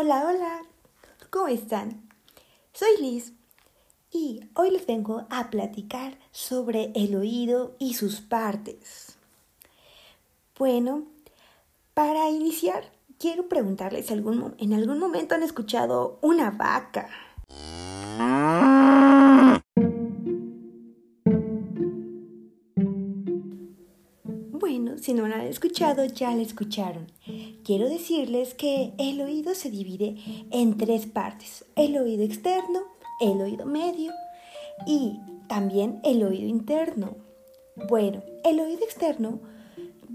Hola, hola, ¿cómo están? Soy Liz y hoy les vengo a platicar sobre el oído y sus partes. Bueno, para iniciar, quiero preguntarles si en algún momento han escuchado una vaca. Bueno, si no la han escuchado, ya la escucharon. Quiero decirles que el oído se divide en tres partes. El oído externo, el oído medio y también el oído interno. Bueno, el oído externo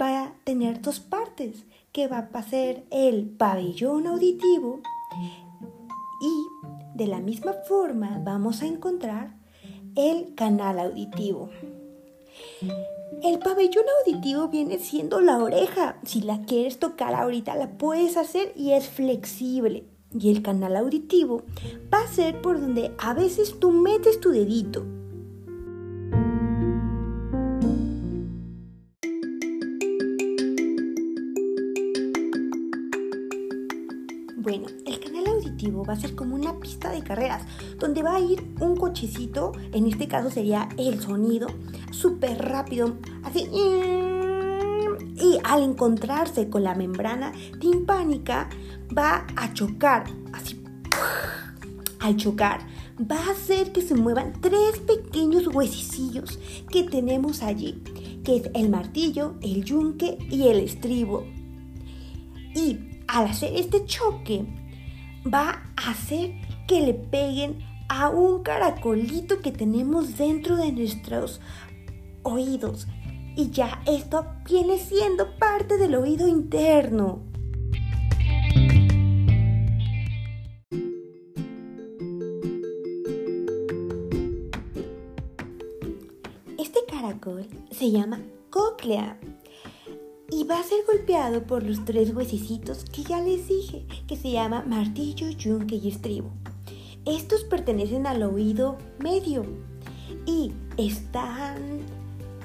va a tener dos partes, que va a ser el pabellón auditivo y de la misma forma vamos a encontrar el canal auditivo. El pabellón auditivo viene siendo la oreja. Si la quieres tocar ahorita, la puedes hacer y es flexible. Y el canal auditivo va a ser por donde a veces tú metes tu dedito. Bueno, el canal va a ser como una pista de carreras, donde va a ir un cochecito, en este caso sería el sonido, súper rápido, así. Y al encontrarse con la membrana timpánica, va a chocar, así. Al chocar, va a hacer que se muevan tres pequeños huesicillos que tenemos allí, que es el martillo, el yunque y el estribo. Y al hacer este choque, va a hacer que le peguen a un caracolito que tenemos dentro de nuestros oídos. Y ya esto viene siendo parte del oído interno. Este caracol se llama cóclea y va a ser golpeado por los tres huesicitos que ya les dije, que se llama martillo, yunque y estribo. Estos pertenecen al oído medio y están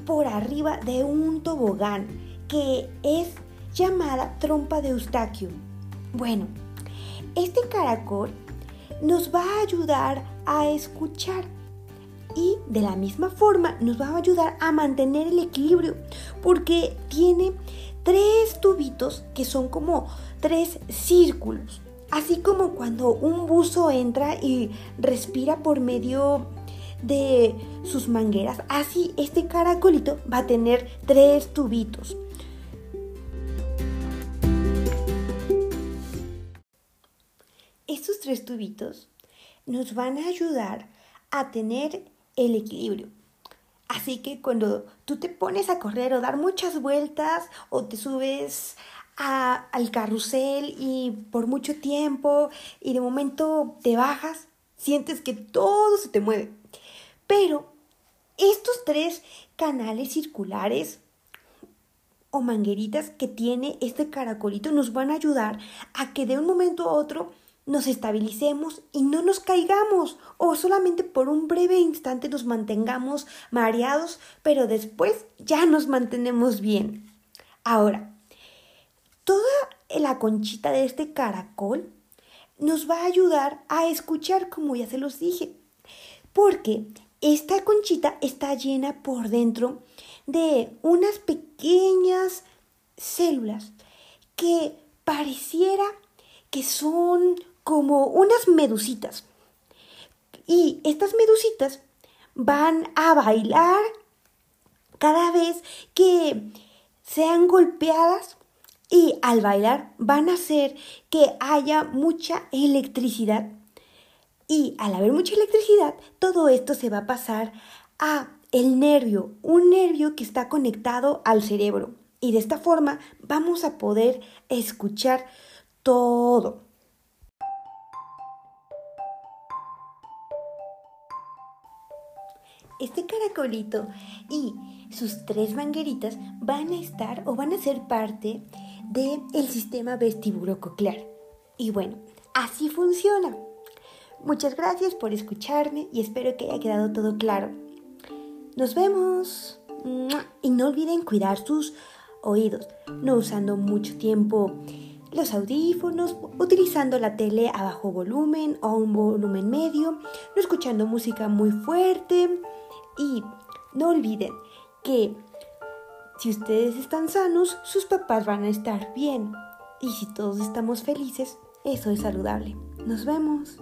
por arriba de un tobogán que es llamada trompa de Eustaquio. Bueno, este caracol nos va a ayudar a escuchar de la misma forma nos va a ayudar a mantener el equilibrio porque tiene tres tubitos que son como tres círculos. Así como cuando un buzo entra y respira por medio de sus mangueras, así este caracolito va a tener tres tubitos. Estos tres tubitos nos van a ayudar a tener el equilibrio. Así que cuando tú te pones a correr o dar muchas vueltas o te subes al carrusel y por mucho tiempo y de momento te bajas, sientes que todo se te mueve. Pero estos tres canales circulares o mangueritas que tiene este caracolito nos van a ayudar a que de un momento a otro nos estabilicemos y no nos caigamos o solamente por un breve instante nos mantengamos mareados, pero después ya nos mantenemos bien. Ahora, toda la conchita de este caracol nos va a ayudar a escuchar, como ya se los dije, porque esta conchita está llena por dentro de unas pequeñas células que pareciera que son como unas medusitas. Y estas medusitas van a bailar cada vez que sean golpeadas y al bailar van a hacer que haya mucha electricidad. Y al haber mucha electricidad, todo esto se va a pasar a el nervio, un nervio que está conectado al cerebro. Y de esta forma vamos a poder escuchar todo. Este caracolito y sus tres mangueritas van a estar o van a ser parte del el sistema vestibulococlear. Y bueno, así funciona. Muchas gracias por escucharme y espero que haya quedado todo claro. Nos vemos. Y no olviden cuidar sus oídos, no usando mucho tiempo los audífonos, utilizando la tele a bajo volumen o un volumen medio, no escuchando música muy fuerte y no olviden que si ustedes están sanos, sus papás van a estar bien. Y si todos estamos felices, eso es saludable. Nos vemos.